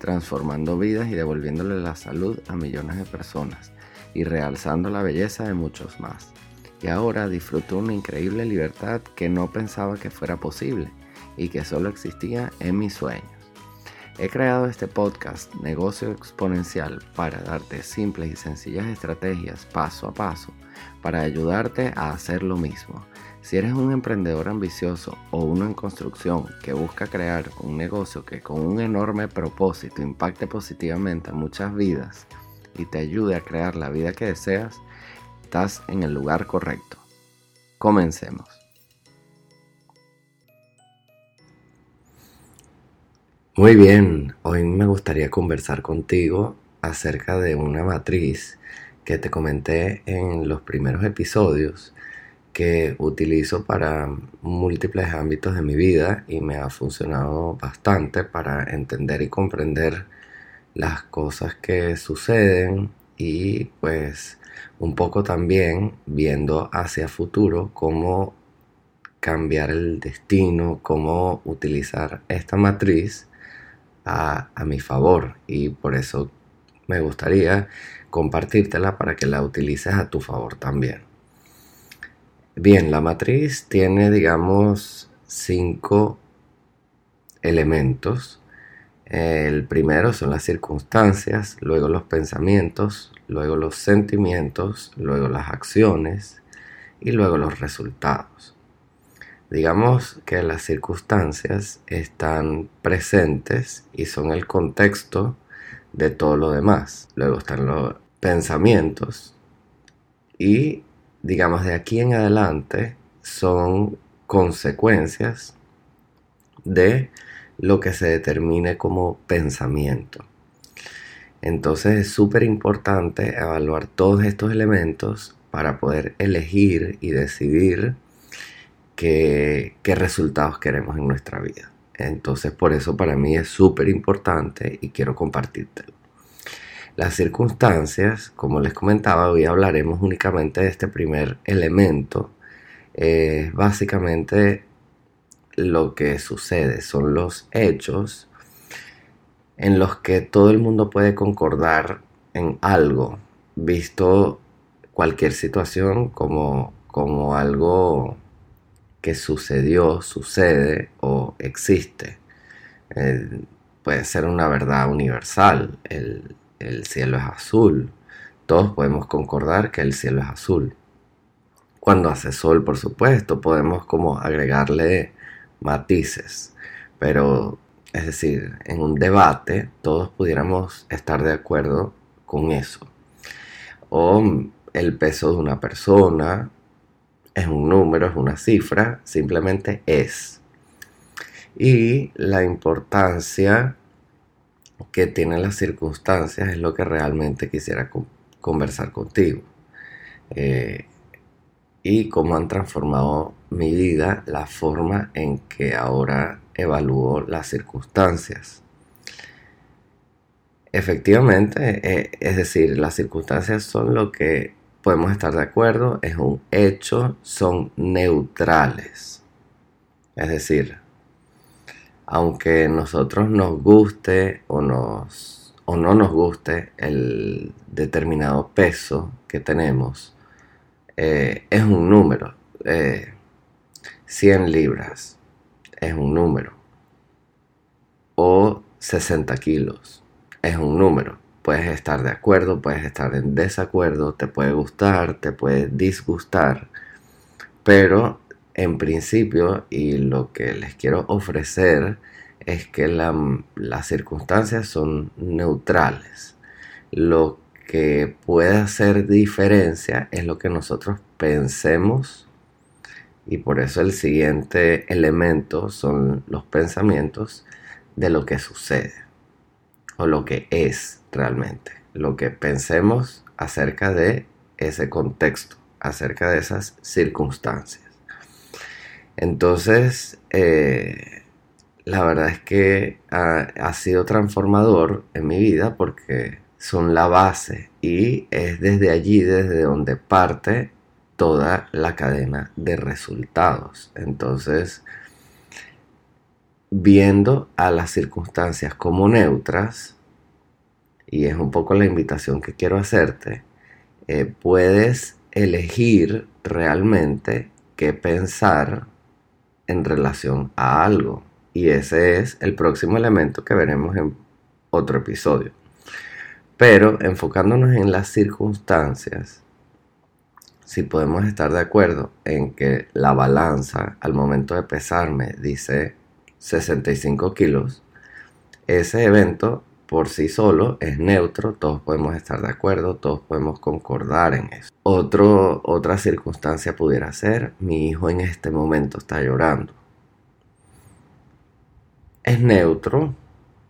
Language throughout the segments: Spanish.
transformando vidas y devolviéndole la salud a millones de personas y realzando la belleza de muchos más. Y ahora disfruto una increíble libertad que no pensaba que fuera posible y que solo existía en mis sueños. He creado este podcast Negocio Exponencial para darte simples y sencillas estrategias paso a paso para ayudarte a hacer lo mismo si eres un emprendedor ambicioso o uno en construcción que busca crear un negocio que con un enorme propósito impacte positivamente a muchas vidas y te ayude a crear la vida que deseas, estás en el lugar correcto. Comencemos. Muy bien, hoy me gustaría conversar contigo acerca de una matriz que te comenté en los primeros episodios que utilizo para múltiples ámbitos de mi vida y me ha funcionado bastante para entender y comprender las cosas que suceden y pues un poco también viendo hacia futuro cómo cambiar el destino, cómo utilizar esta matriz a, a mi favor y por eso me gustaría compartírtela para que la utilices a tu favor también. Bien, la matriz tiene, digamos, cinco elementos. El primero son las circunstancias, luego los pensamientos, luego los sentimientos, luego las acciones y luego los resultados. Digamos que las circunstancias están presentes y son el contexto de todo lo demás. Luego están los pensamientos y digamos, de aquí en adelante son consecuencias de lo que se determine como pensamiento. Entonces es súper importante evaluar todos estos elementos para poder elegir y decidir qué, qué resultados queremos en nuestra vida. Entonces por eso para mí es súper importante y quiero compartírtelo. Las circunstancias, como les comentaba, hoy hablaremos únicamente de este primer elemento. Es básicamente lo que sucede, son los hechos en los que todo el mundo puede concordar en algo, visto cualquier situación como, como algo que sucedió, sucede o existe. Eh, puede ser una verdad universal. El, el cielo es azul. Todos podemos concordar que el cielo es azul. Cuando hace sol, por supuesto, podemos como agregarle matices. Pero, es decir, en un debate todos pudiéramos estar de acuerdo con eso. O el peso de una persona es un número, es una cifra, simplemente es. Y la importancia que tienen las circunstancias es lo que realmente quisiera conversar contigo. Eh, y cómo han transformado mi vida, la forma en que ahora evalúo las circunstancias. Efectivamente, eh, es decir, las circunstancias son lo que podemos estar de acuerdo, es un hecho, son neutrales. Es decir, aunque nosotros nos guste o, no nos guste el determinado peso que tenemos, eh, es un número. 100 eh, libras es un número. O 60 kilos es un número. Puedes estar de acuerdo, puedes estar en desacuerdo, te puede gustar, te puede disgustar, pero en principio y lo que les quiero ofrecer es que las circunstancias son neutrales. Lo que puede hacer diferencia es lo que nosotros pensemos y por eso el siguiente elemento son los pensamientos de lo que sucede. o lo que es realmente, lo que pensemos acerca de ese contexto, acerca de esas circunstancias. Entonces, eh, la verdad es que ha, sido transformador en mi vida porque son la base y es desde allí, desde donde parte toda la cadena de resultados. Entonces, viendo a las circunstancias como neutras, y es un poco la invitación que quiero hacerte, eh, puedes elegir realmente qué pensar en relación a algo. Y ese es el próximo elemento que veremos en otro episodio. Pero enfocándonos en las circunstancias, si podemos estar de acuerdo en que la balanza al momento de pesarme dice 65 kilos, ese evento por sí solo es neutro, todos podemos estar de acuerdo, todos podemos concordar en eso. Otra circunstancia pudiera ser, mi hijo en este momento está llorando. Es neutro,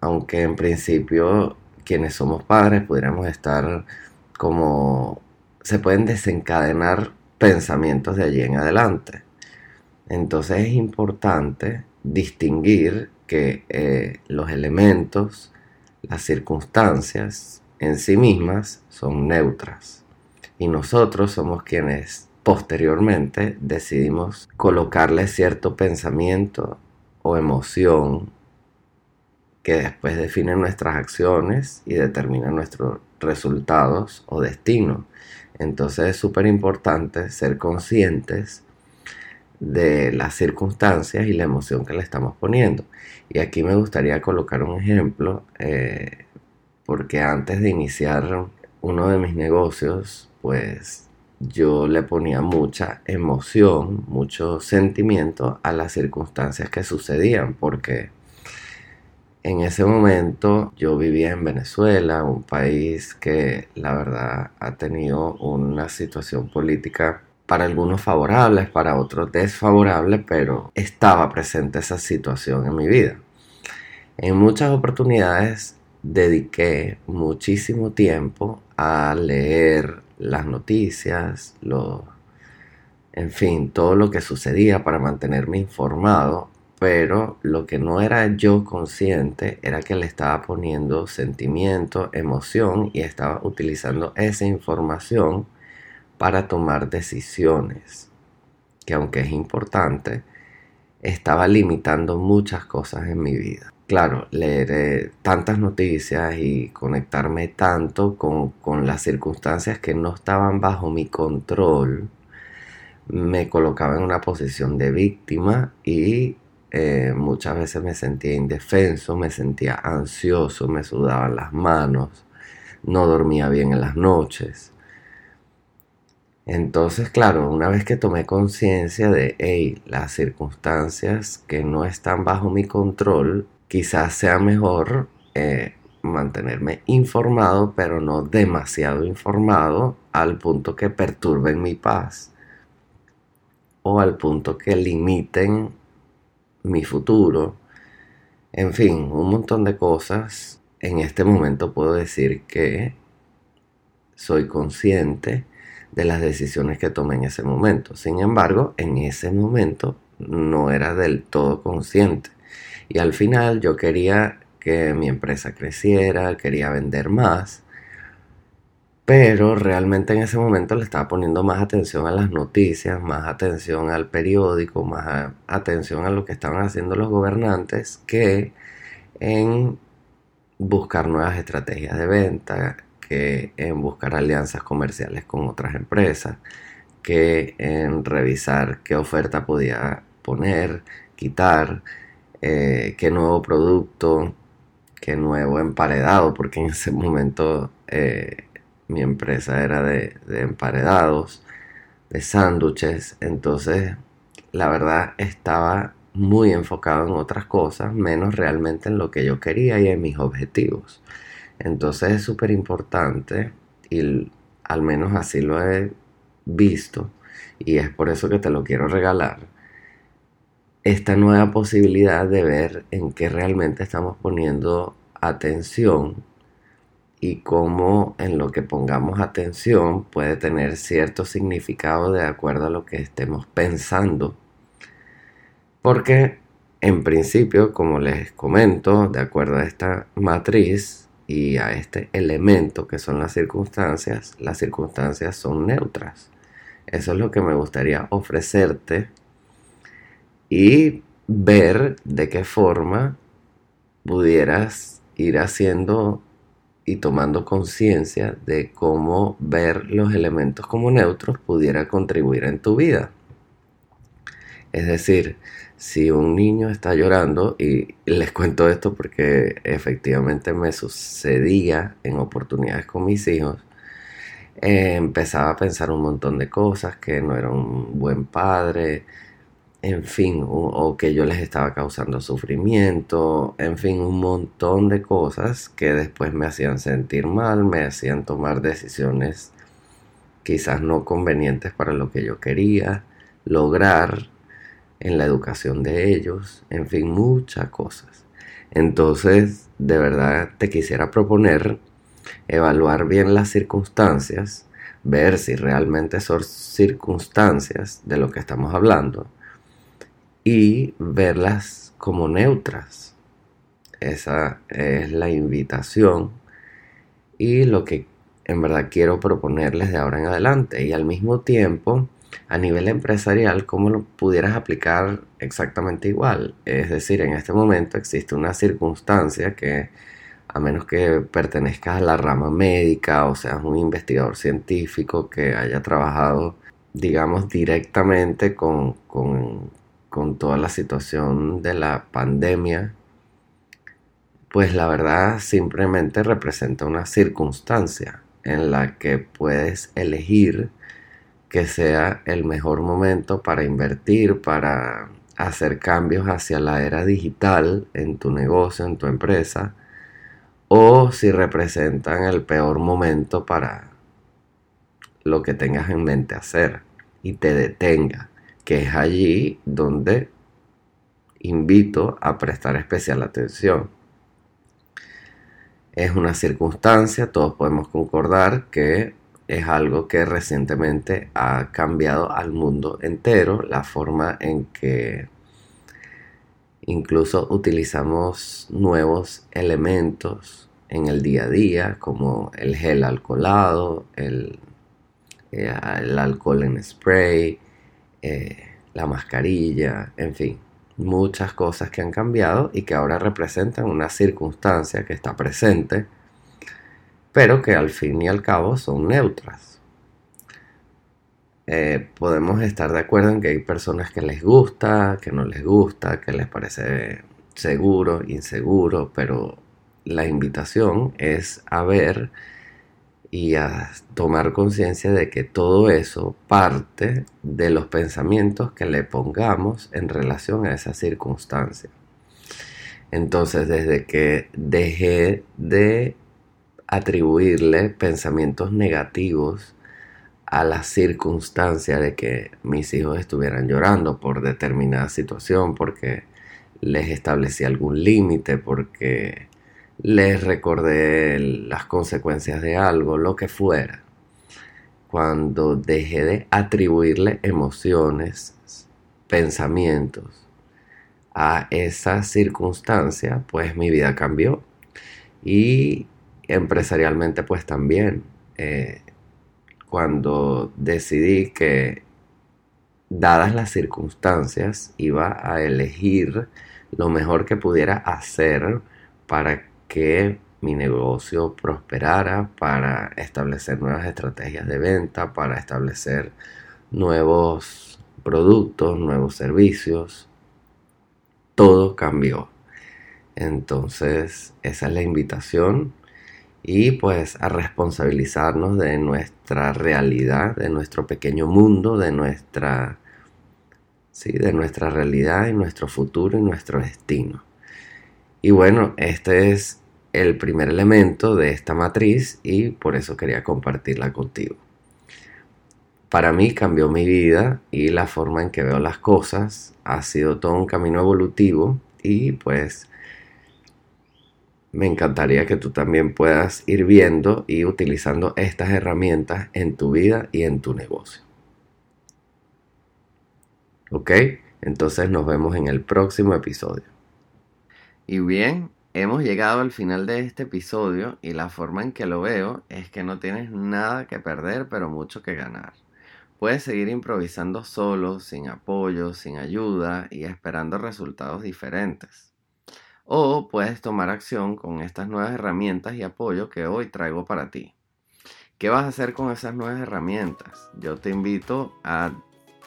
aunque en principio quienes somos padres pudiéramos estar como... se pueden desencadenar pensamientos de allí en adelante. Entonces es importante distinguir que eh, los elementos las circunstancias en sí mismas son neutras y nosotros somos quienes posteriormente decidimos colocarle cierto pensamiento o emoción que después define nuestras acciones y determina nuestros resultados o destino. Entonces es súper importante ser conscientes de las circunstancias y la emoción que le estamos poniendo. Y aquí me gustaría colocar un ejemplo, eh, porque antes de iniciar uno de mis negocios, pues yo le ponía mucha emoción, mucho sentimiento a las circunstancias que sucedían, porque en ese momento yo vivía en Venezuela, un país que la verdad ha tenido una situación política para algunos favorables, para otros desfavorables, pero estaba presente esa situación en mi vida. En muchas oportunidades dediqué muchísimo tiempo a leer las noticias, en fin, todo lo que sucedía para mantenerme informado, pero lo que no era yo consciente era que le estaba poniendo sentimiento, emoción y estaba utilizando esa información para tomar decisiones, que aunque es importante, estaba limitando muchas cosas en mi vida. Claro, leer eh, tantas noticias y conectarme tanto con, las circunstancias que no estaban bajo mi control, me colocaba en una posición de víctima y eh, muchas veces me sentía indefenso, me sentía ansioso, me sudaban las manos, no dormía bien en las noches. Entonces, claro, una vez que tomé conciencia de, las circunstancias que no están bajo mi control, quizás sea mejor eh, mantenerme informado, pero no demasiado informado al punto que perturben mi paz o al punto que limiten mi futuro. En fin, un montón de cosas. En este momento puedo decir que soy consciente de las decisiones que tomé en ese momento. Sin embargo, en ese momento no era del todo consciente. Y al final yo quería que mi empresa creciera, quería vender más, pero realmente en ese momento le estaba poniendo más atención a las noticias, más atención al periódico, más atención a lo que estaban haciendo los gobernantes que en buscar nuevas estrategias de venta, que en buscar alianzas comerciales con otras empresas, que en revisar qué oferta podía poner, quitar, eh, qué nuevo producto, qué nuevo emparedado, porque en ese momento eh, mi empresa era de, de emparedados, de sándwiches, entonces la verdad estaba muy enfocado en otras cosas, menos realmente en lo que yo quería y en mis objetivos. Entonces es súper importante y al menos así lo he visto y es por eso que te lo quiero regalar. Esta nueva posibilidad de ver en qué realmente estamos poniendo atención y cómo en lo que pongamos atención puede tener cierto significado de acuerdo a lo que estemos pensando. Porque en principio, como les comento, de acuerdo a esta matriz y a este elemento que son las circunstancias, las circunstancias son neutras. Eso es lo que me gustaría ofrecerte y ver de qué forma pudieras ir haciendo y tomando conciencia de cómo ver los elementos como neutros pudiera contribuir en tu vida. Es decir, si un niño está llorando, y les cuento esto porque efectivamente me sucedía en oportunidades con mis hijos, eh, empezaba a pensar un montón de cosas, que no era un buen padre, en fin, o, que yo les estaba causando sufrimiento, en fin, un montón de cosas que después me hacían sentir mal, me hacían tomar decisiones quizás no convenientes para lo que yo quería lograr en la educación de ellos, en fin, muchas cosas. Entonces, de verdad te quisiera proponer evaluar bien las circunstancias, ver si realmente son circunstancias de lo que estamos hablando y verlas como neutras. Esa es la invitación y lo que en verdad quiero proponerles de ahora en adelante. Y al mismo tiempo, a nivel empresarial, ¿cómo lo pudieras aplicar exactamente igual? Es decir, en este momento existe una circunstancia que, a menos que pertenezcas a la rama médica o seas un investigador científico que haya trabajado, digamos, directamente con, con con toda la situación de la pandemia, pues la verdad simplemente representa una circunstancia en la que puedes elegir que sea el mejor momento para invertir, para hacer cambios hacia la era digital en tu negocio, en tu empresa, o si representan el peor momento para lo que tengas en mente hacer y te detenga que es allí donde invito a prestar especial atención. Es una circunstancia, todos podemos concordar que es algo que recientemente ha cambiado al mundo entero, la forma en que incluso utilizamos nuevos elementos en el día a día, como el gel alcoholado, el, eh, el alcohol en spray, eh, la mascarilla, en fin, muchas cosas que han cambiado y que ahora representan una circunstancia que está presente, pero que al fin y al cabo son neutras. Eh, podemos estar de acuerdo en que hay personas que les gusta, que no les gusta, que les parece seguro, inseguro, pero la invitación es a ver y a tomar conciencia de que todo eso parte de los pensamientos que le pongamos en relación a esa circunstancia. Entonces, desde que dejé de atribuirle pensamientos negativos a la circunstancia de que mis hijos estuvieran llorando por determinada situación, porque les establecí algún límite, porque les recordé las consecuencias de algo, lo que fuera. Cuando dejé de atribuirle emociones, pensamientos a esa circunstancia, pues mi vida cambió. Y empresarialmente pues también. Eh, cuando decidí que dadas las circunstancias iba a elegir lo mejor que pudiera hacer para que mi negocio prosperara, para establecer nuevas estrategias de venta, para establecer nuevos productos, nuevos servicios. Todo cambió. Entonces, esa es la invitación y pues a responsabilizarnos de nuestra realidad, de nuestro pequeño mundo, de nuestra sí, de nuestra realidad y nuestro futuro y nuestro destino. Y bueno, este es el primer elemento de esta matriz y por eso quería compartirla contigo. Para mí cambió mi vida y la forma en que veo las cosas. Ha sido todo un camino evolutivo y pues me encantaría que tú también puedas ir viendo y utilizando estas herramientas en tu vida y en tu negocio. ¿Ok? Entonces nos vemos en el próximo episodio. Y bien, hemos llegado al final de este episodio y la forma en que lo veo es que no tienes nada que perder pero mucho que ganar. Puedes seguir improvisando solo, sin apoyo, sin ayuda y esperando resultados diferentes. O puedes tomar acción con estas nuevas herramientas y apoyo que hoy traigo para ti. ¿Qué vas a hacer con esas nuevas herramientas? Yo te invito a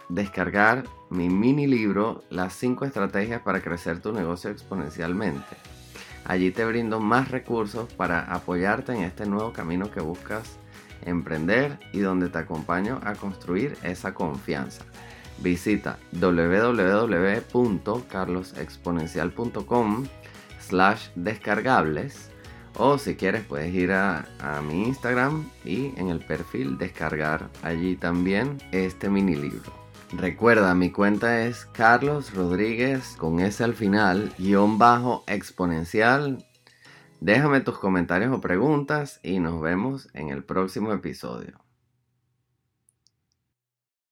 descargar mi mini libro Las 5 estrategias para crecer tu negocio exponencialmente. Allí te brindo más recursos para apoyarte en este nuevo camino que buscas emprender y donde te acompaño a construir esa confianza. Visita www.carlosexponencial.com descargables o si quieres puedes ir a, a, mi Instagram y en el perfil descargar allí también este mini libro. Recuerda, mi cuenta es Carlos Rodríguez con S al final, guion bajo exponencial. Déjame tus comentarios o preguntas y nos vemos en el próximo episodio.